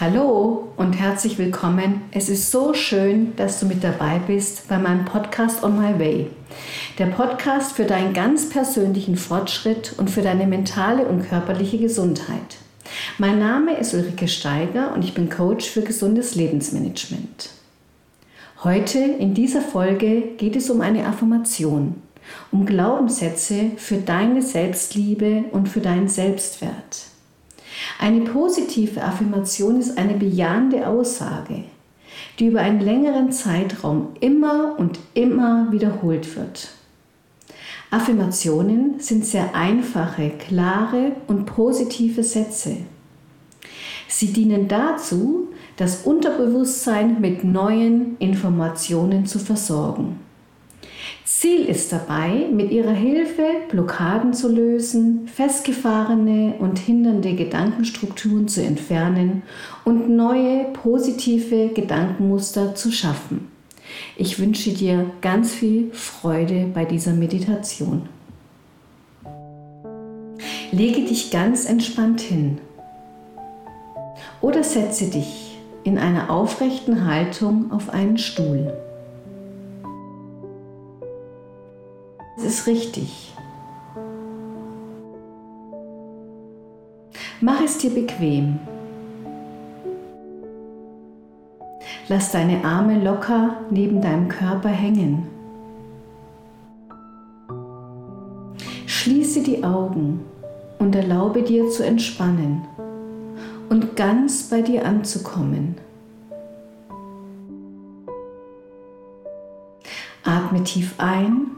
Hallo und herzlich willkommen. Es ist so schön, dass du mit dabei bist bei meinem Podcast On My Way. Der Podcast für deinen ganz persönlichen Fortschritt und für deine mentale und körperliche Gesundheit. Mein Name ist Ulrike Steiger und ich bin Coach für gesundes Lebensmanagement. Heute in dieser Folge geht es um eine Affirmation, um Glaubenssätze für deine Selbstliebe und für deinen Selbstwert. Eine positive Affirmation ist eine bejahende Aussage, die über einen längeren Zeitraum immer und immer wiederholt wird. Affirmationen sind sehr einfache, klare und positive Sätze. Sie dienen dazu, das Unterbewusstsein mit neuen Informationen zu versorgen. Ziel ist dabei, mit ihrer Hilfe Blockaden zu lösen, festgefahrene und hindernde Gedankenstrukturen zu entfernen und neue positive Gedankenmuster zu schaffen. Ich wünsche dir ganz viel Freude bei dieser Meditation. Lege dich ganz entspannt hin oder setze dich in einer aufrechten Haltung auf einen Stuhl. Ist richtig. Mach es dir bequem. Lass deine Arme locker neben deinem Körper hängen. Schließe die Augen und erlaube dir zu entspannen und ganz bei dir anzukommen. Atme tief ein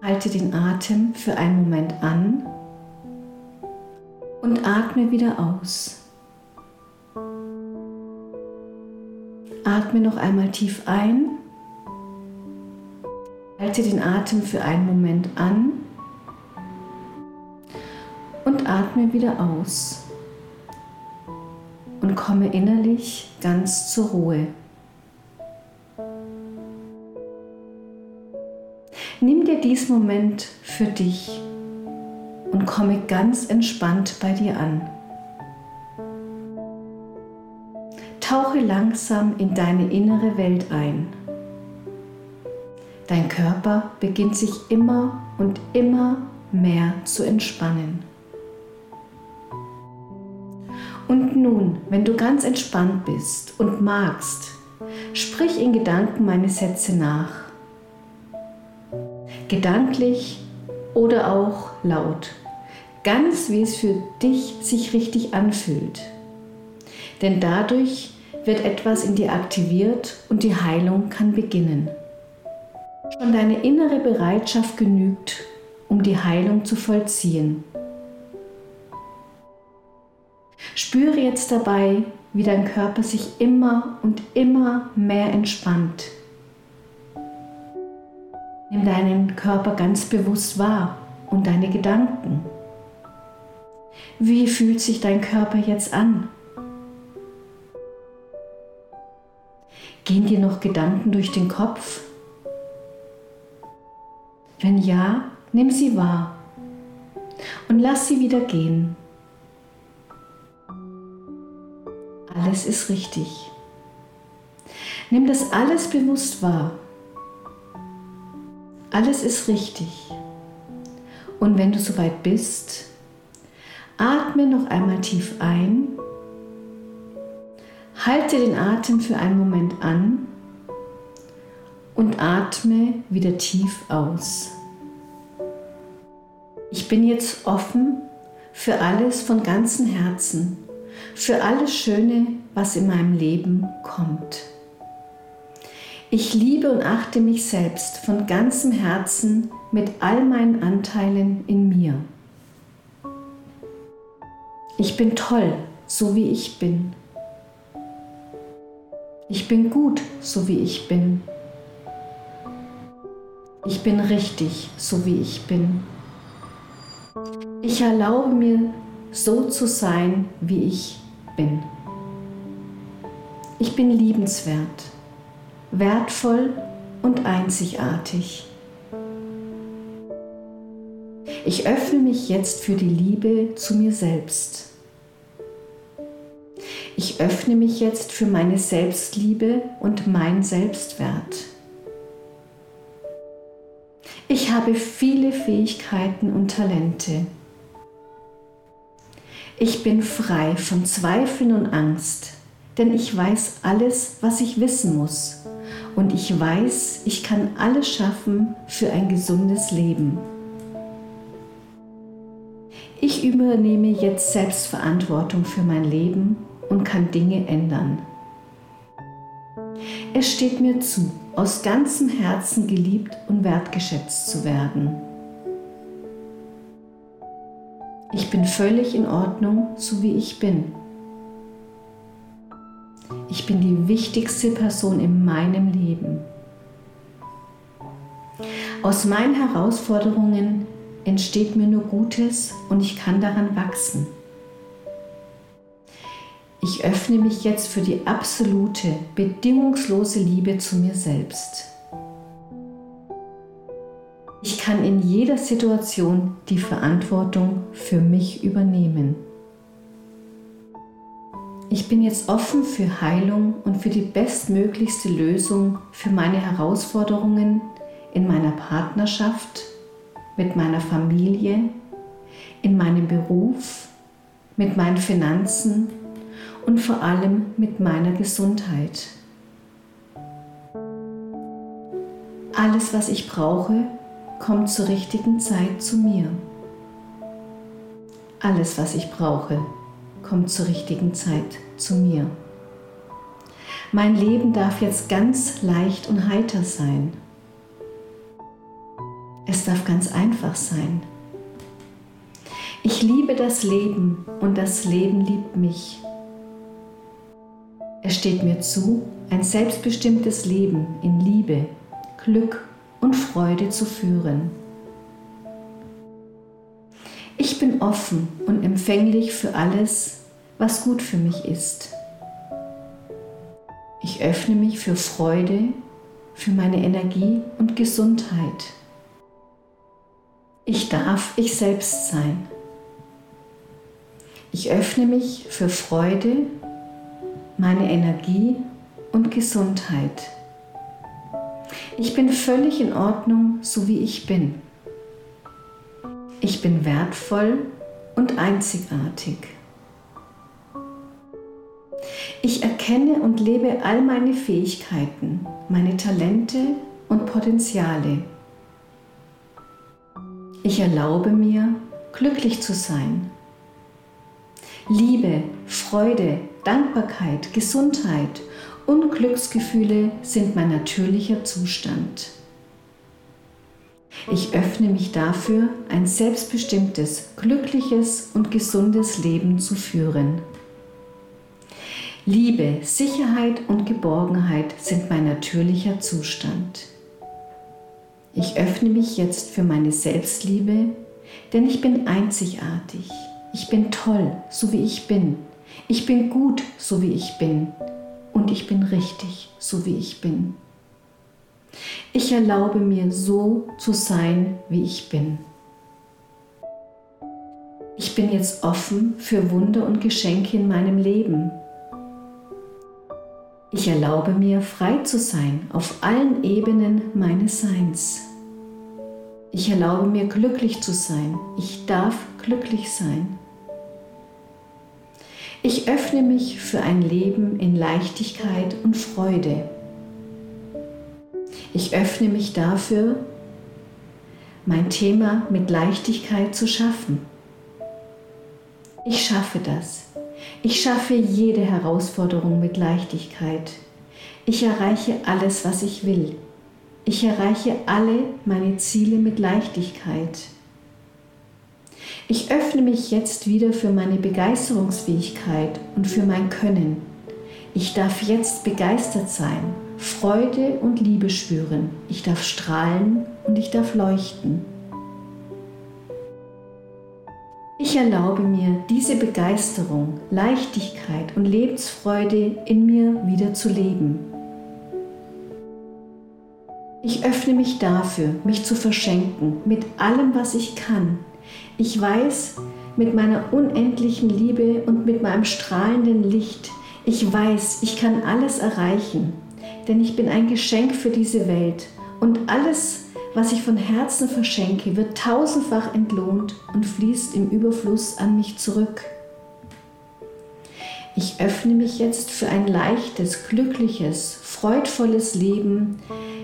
Halte den Atem für einen Moment an und atme wieder aus. Atme noch einmal tief ein. Halte den Atem für einen Moment an und atme wieder aus. Und komme innerlich ganz zur Ruhe. Nimm dir diesen Moment für dich und komme ganz entspannt bei dir an. Tauche langsam in deine innere Welt ein. Dein Körper beginnt sich immer und immer mehr zu entspannen. Und nun, wenn du ganz entspannt bist und magst, sprich in Gedanken meine Sätze nach gedanklich oder auch laut. Ganz wie es für dich sich richtig anfühlt. Denn dadurch wird etwas in dir aktiviert und die Heilung kann beginnen. Schon deine innere Bereitschaft genügt, um die Heilung zu vollziehen. Spüre jetzt dabei, wie dein Körper sich immer und immer mehr entspannt Nimm deinen Körper ganz bewusst wahr und deine Gedanken. Wie fühlt sich dein Körper jetzt an? Gehen dir noch Gedanken durch den Kopf? Wenn ja, nimm sie wahr und lass sie wieder gehen. Alles ist richtig. Nimm das alles bewusst wahr alles ist richtig. Und wenn du soweit bist, atme noch einmal tief ein, halte den Atem für einen Moment an und atme wieder tief aus. Ich bin jetzt offen für alles von ganzem Herzen, für alles Schöne, was in meinem Leben kommt. Ich liebe und achte mich selbst von ganzem Herzen mit all meinen Anteilen in mir. Ich bin toll, so wie ich bin. Ich bin gut, so wie ich bin. Ich bin richtig, so wie ich bin. Ich erlaube mir, so zu sein, wie ich bin. Ich bin liebenswert wertvoll und einzigartig. Ich öffne mich jetzt für die Liebe zu mir selbst. Ich öffne mich jetzt für meine Selbstliebe und mein Selbstwert. Ich habe viele Fähigkeiten und Talente. Ich bin frei von Zweifeln und Angst, denn ich weiß alles, was ich wissen muss. Und ich weiß, ich kann alles schaffen für ein gesundes Leben. Ich übernehme jetzt Selbstverantwortung für mein Leben und kann Dinge ändern. Es steht mir zu, aus ganzem Herzen geliebt und wertgeschätzt zu werden. Ich bin völlig in Ordnung, so wie ich bin. Ich bin die wichtigste Person in meinem Leben. Aus meinen Herausforderungen entsteht mir nur Gutes und ich kann daran wachsen. Ich öffne mich jetzt für die absolute, bedingungslose Liebe zu mir selbst. Ich kann in jeder Situation die Verantwortung für mich übernehmen. Ich bin jetzt offen für Heilung und für die bestmöglichste Lösung für meine Herausforderungen in meiner Partnerschaft, mit meiner Familie, in meinem Beruf, mit meinen Finanzen und vor allem mit meiner Gesundheit. Alles, was ich brauche, kommt zur richtigen Zeit zu mir. Alles, was ich brauche, kommt zur richtigen Zeit zu mir. Mein Leben darf jetzt ganz leicht und heiter sein. Es darf ganz einfach sein. Ich liebe das Leben und das Leben liebt mich. Es steht mir zu, ein selbstbestimmtes Leben in Liebe, Glück und Freude zu führen. Ich bin offen und empfänglich für alles, was gut für mich ist. Ich öffne mich für Freude, für meine Energie und Gesundheit. Ich darf ich selbst sein. Ich öffne mich für Freude, meine Energie und Gesundheit. Ich bin völlig in Ordnung, so wie ich bin. Ich bin wertvoll und einzigartig. Ich erkenne und lebe all meine Fähigkeiten, meine Talente und Potenziale. Ich erlaube mir, glücklich zu sein. Liebe, Freude, Dankbarkeit, Gesundheit und Glücksgefühle sind mein natürlicher Zustand. Ich öffne mich dafür, ein selbstbestimmtes, glückliches und gesundes Leben zu führen. Liebe, Sicherheit und Geborgenheit sind mein natürlicher Zustand. Ich öffne mich jetzt für meine Selbstliebe, denn ich bin einzigartig. Ich bin toll, so wie ich bin. Ich bin gut, so wie ich bin. Und ich bin richtig, so wie ich bin. Ich erlaube mir so zu sein, wie ich bin. Ich bin jetzt offen für Wunder und Geschenke in meinem Leben. Ich erlaube mir frei zu sein auf allen Ebenen meines Seins. Ich erlaube mir glücklich zu sein. Ich darf glücklich sein. Ich öffne mich für ein Leben in Leichtigkeit und Freude. Ich öffne mich dafür, mein Thema mit Leichtigkeit zu schaffen. Ich schaffe das. Ich schaffe jede Herausforderung mit Leichtigkeit. Ich erreiche alles, was ich will. Ich erreiche alle meine Ziele mit Leichtigkeit. Ich öffne mich jetzt wieder für meine Begeisterungsfähigkeit und für mein Können. Ich darf jetzt begeistert sein, Freude und Liebe spüren. Ich darf strahlen und ich darf leuchten. Ich erlaube mir, diese Begeisterung, Leichtigkeit und Lebensfreude in mir wieder zu leben. Ich öffne mich dafür, mich zu verschenken mit allem, was ich kann, ich weiß, mit meiner unendlichen Liebe und mit meinem strahlenden Licht Ich weiß, ich kann alles erreichen, denn ich bin ein Geschenk für diese Welt und alles, was ich von Herzen verschenke, wird tausendfach entlohnt und fließt im Überfluss an mich zurück. Ich öffne mich jetzt für ein leichtes, glückliches, freudvolles Leben,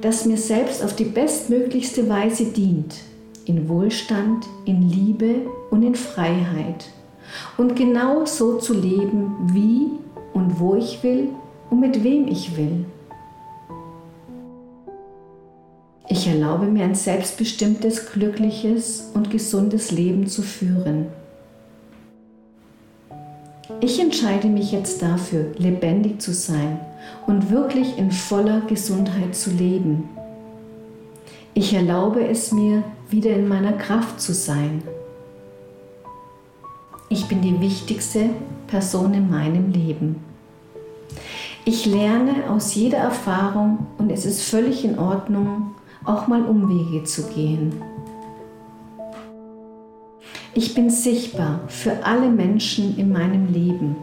das mir selbst auf die bestmöglichste Weise dient, in Wohlstand, in Liebe und in Freiheit. Und genau so zu leben, wie und wo ich will und mit wem ich will. Ich erlaube mir ein selbstbestimmtes, glückliches und gesundes Leben zu führen. Ich entscheide mich jetzt dafür, lebendig zu sein und wirklich in voller Gesundheit zu leben. Ich erlaube es mir, wieder in meiner Kraft zu sein. Ich bin die wichtigste Person in meinem Leben. Ich lerne aus jeder Erfahrung und es ist völlig in Ordnung, auch mal Umwege zu gehen. Ich bin sichtbar für alle Menschen in meinem Leben.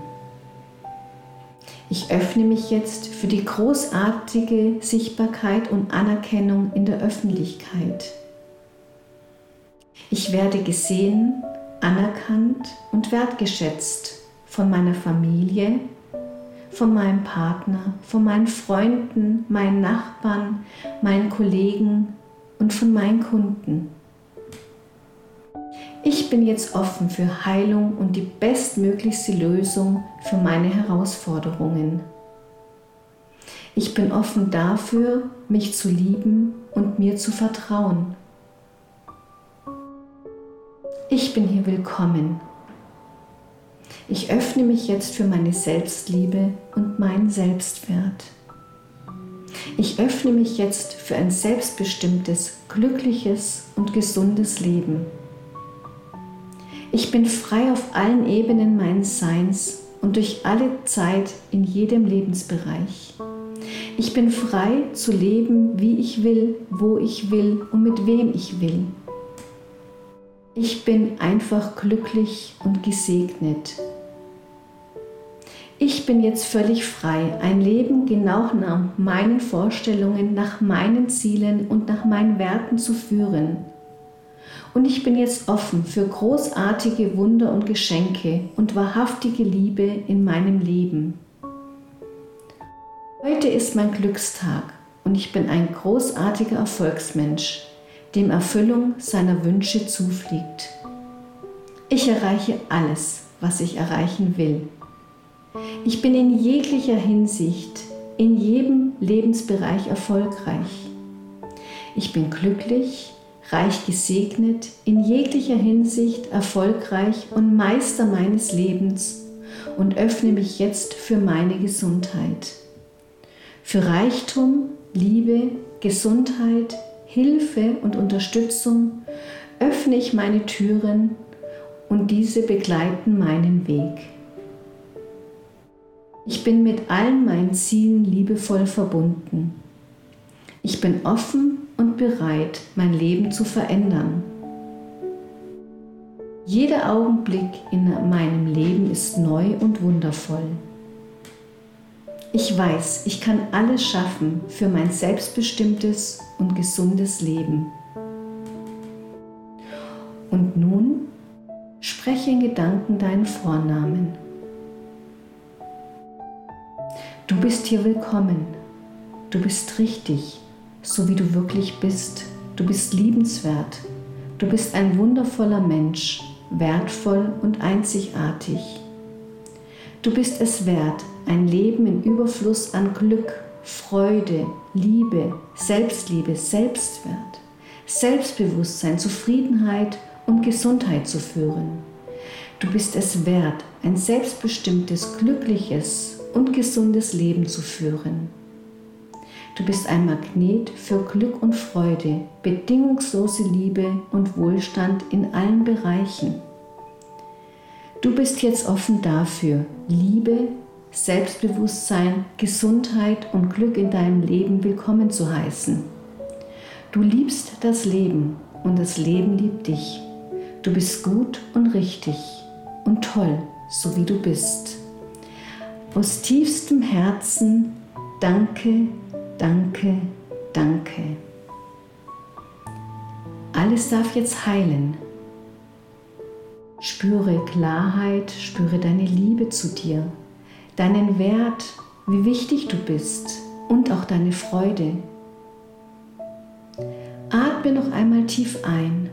Ich öffne mich jetzt für die großartige Sichtbarkeit und Anerkennung in der Öffentlichkeit. Ich werde gesehen, anerkannt und wertgeschätzt von meiner Familie, von meinem Partner, von meinen Freunden, meinen Nachbarn, meinen Kollegen und von meinen Kunden. Ich bin jetzt offen für Heilung und die bestmöglichste Lösung für meine Herausforderungen. Ich bin offen dafür, mich zu lieben und mir zu vertrauen. Ich bin hier willkommen. Ich öffne mich jetzt für meine Selbstliebe und meinen Selbstwert. Ich öffne mich jetzt für ein selbstbestimmtes, glückliches und gesundes Leben. Ich bin frei auf allen Ebenen meines Seins und durch alle Zeit in jedem Lebensbereich. Ich bin frei zu leben, wie ich will, wo ich will und mit wem ich will. Ich bin einfach glücklich und gesegnet. Ich bin jetzt völlig frei, ein Leben genau nach meinen Vorstellungen, nach meinen Zielen und nach meinen Werten zu führen und ich bin jetzt offen für großartige Wunder und Geschenke und wahrhaftige Liebe in meinem Leben. Heute ist mein Glückstag und ich bin ein großartiger Erfolgsmensch, dem Erfüllung seiner Wünsche zufliegt. Ich erreiche alles, was ich erreichen will. Ich bin in jeglicher Hinsicht, in jedem Lebensbereich erfolgreich. Ich bin glücklich, reich gesegnet, in jeglicher Hinsicht erfolgreich und Meister meines Lebens und öffne mich jetzt für meine Gesundheit. Für Reichtum, Liebe, Gesundheit, Hilfe und Unterstützung öffne ich meine Türen und diese begleiten meinen Weg. Ich bin mit allen meinen Zielen liebevoll verbunden. Ich bin offen und bereit, mein Leben zu verändern. Jeder Augenblick in meinem Leben ist neu und wundervoll. Ich weiß, ich kann alles schaffen für mein selbstbestimmtes und gesundes Leben. Und nun spreche in Gedanken deinen Vornamen. Du bist hier willkommen. Du bist richtig so wie du wirklich bist. Du bist liebenswert. Du bist ein wundervoller Mensch, wertvoll und einzigartig. Du bist es wert, ein Leben in Überfluss an Glück, Freude, Liebe, Selbstliebe, Selbstwert, Selbstbewusstsein, Zufriedenheit und Gesundheit zu führen. Du bist es wert, ein selbstbestimmtes, glückliches und gesundes Leben zu führen. Du bist ein Magnet für Glück und Freude, bedingungslose Liebe und Wohlstand in allen Bereichen. Du bist jetzt offen dafür, Liebe, Selbstbewusstsein, Gesundheit und Glück in deinem Leben willkommen zu heißen. Du liebst das Leben und das Leben liebt dich. Du bist gut und richtig und toll, so wie du bist. aus tiefstem Herzen danke, danke, danke. Alles darf jetzt heilen. Spüre Klarheit, spüre deine Liebe zu dir, deinen Wert, wie wichtig du bist und auch deine Freude. Atme noch einmal tief ein.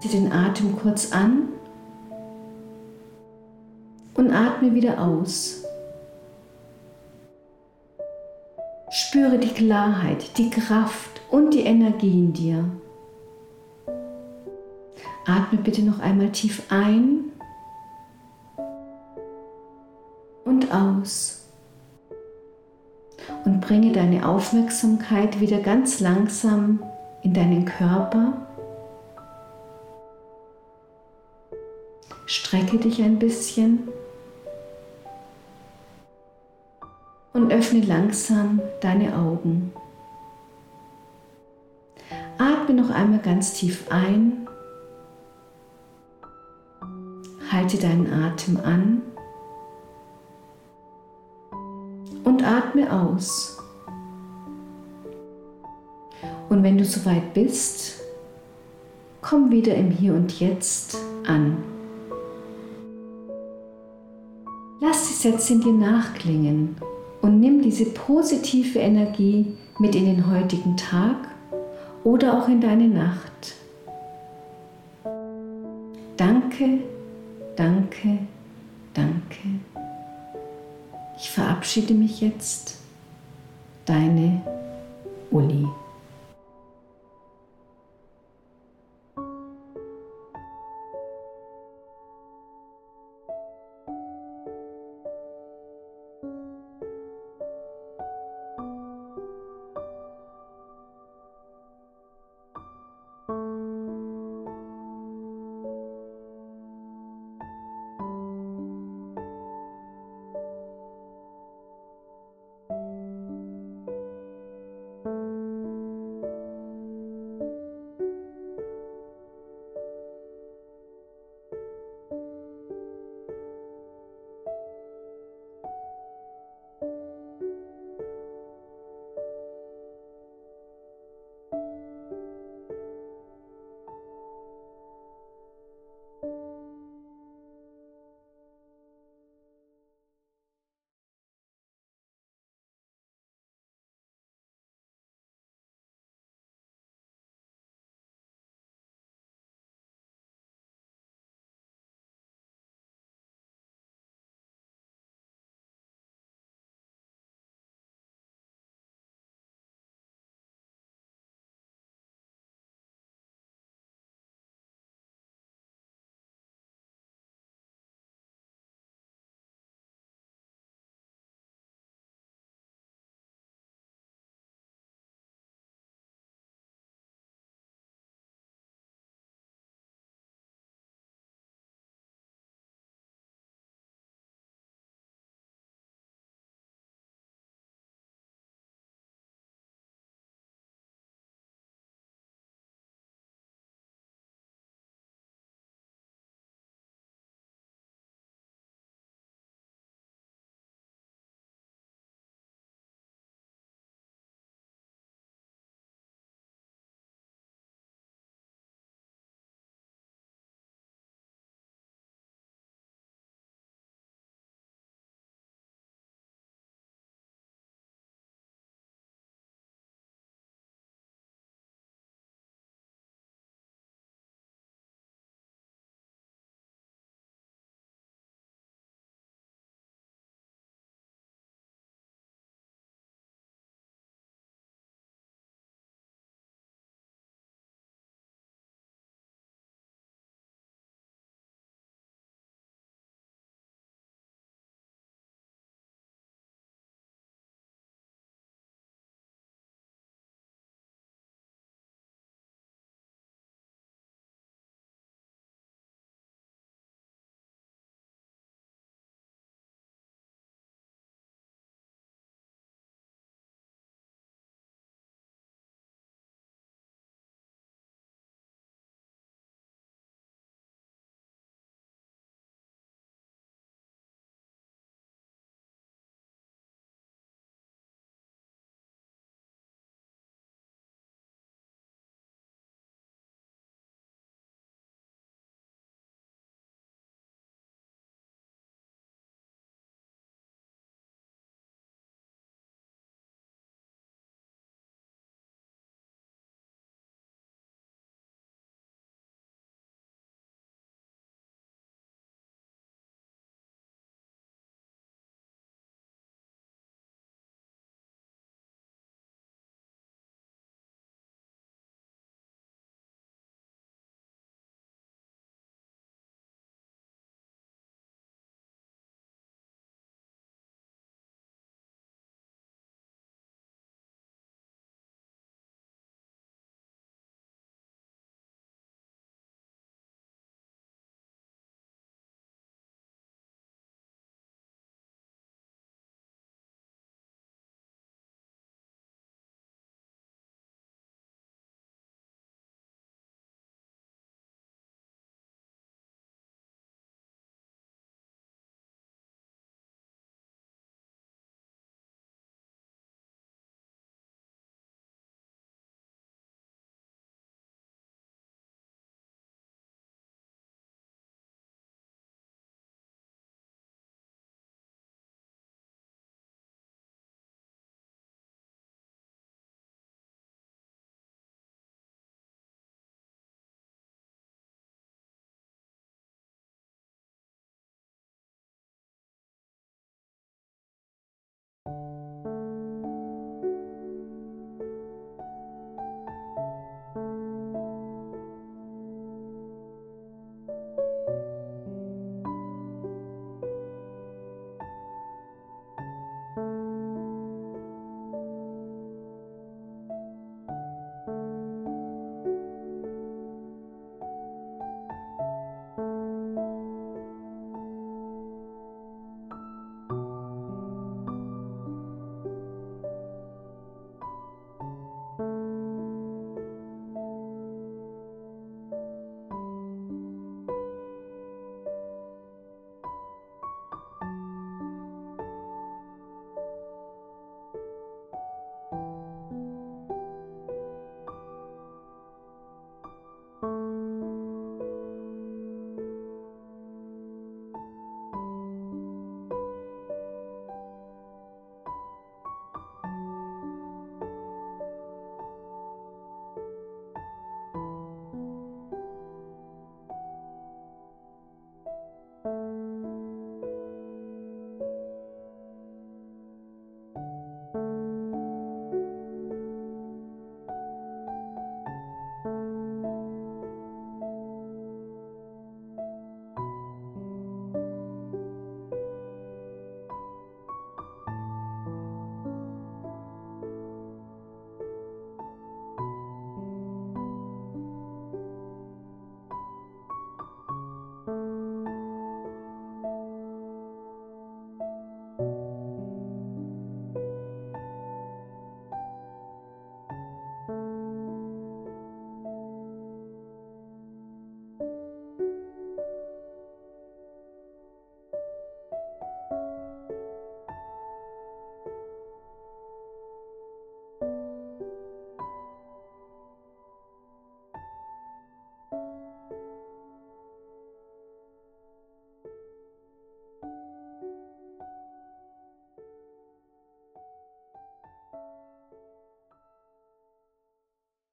Zieh den Atem kurz an und atme wieder aus. Spüre die Klarheit, die Kraft und die Energie in dir. Atme bitte noch einmal tief ein und aus. Und bringe deine Aufmerksamkeit wieder ganz langsam in deinen Körper. Strecke dich ein bisschen und öffne langsam deine Augen. Atme noch einmal ganz tief ein. Halte deinen Atem an und atme aus. Und wenn du soweit bist, komm wieder im Hier und Jetzt an. Lass die Sätze in dir nachklingen und nimm diese positive Energie mit in den heutigen Tag oder auch in deine Nacht. Danke, danke, danke. Ich verabschiede mich jetzt. Deine Uli.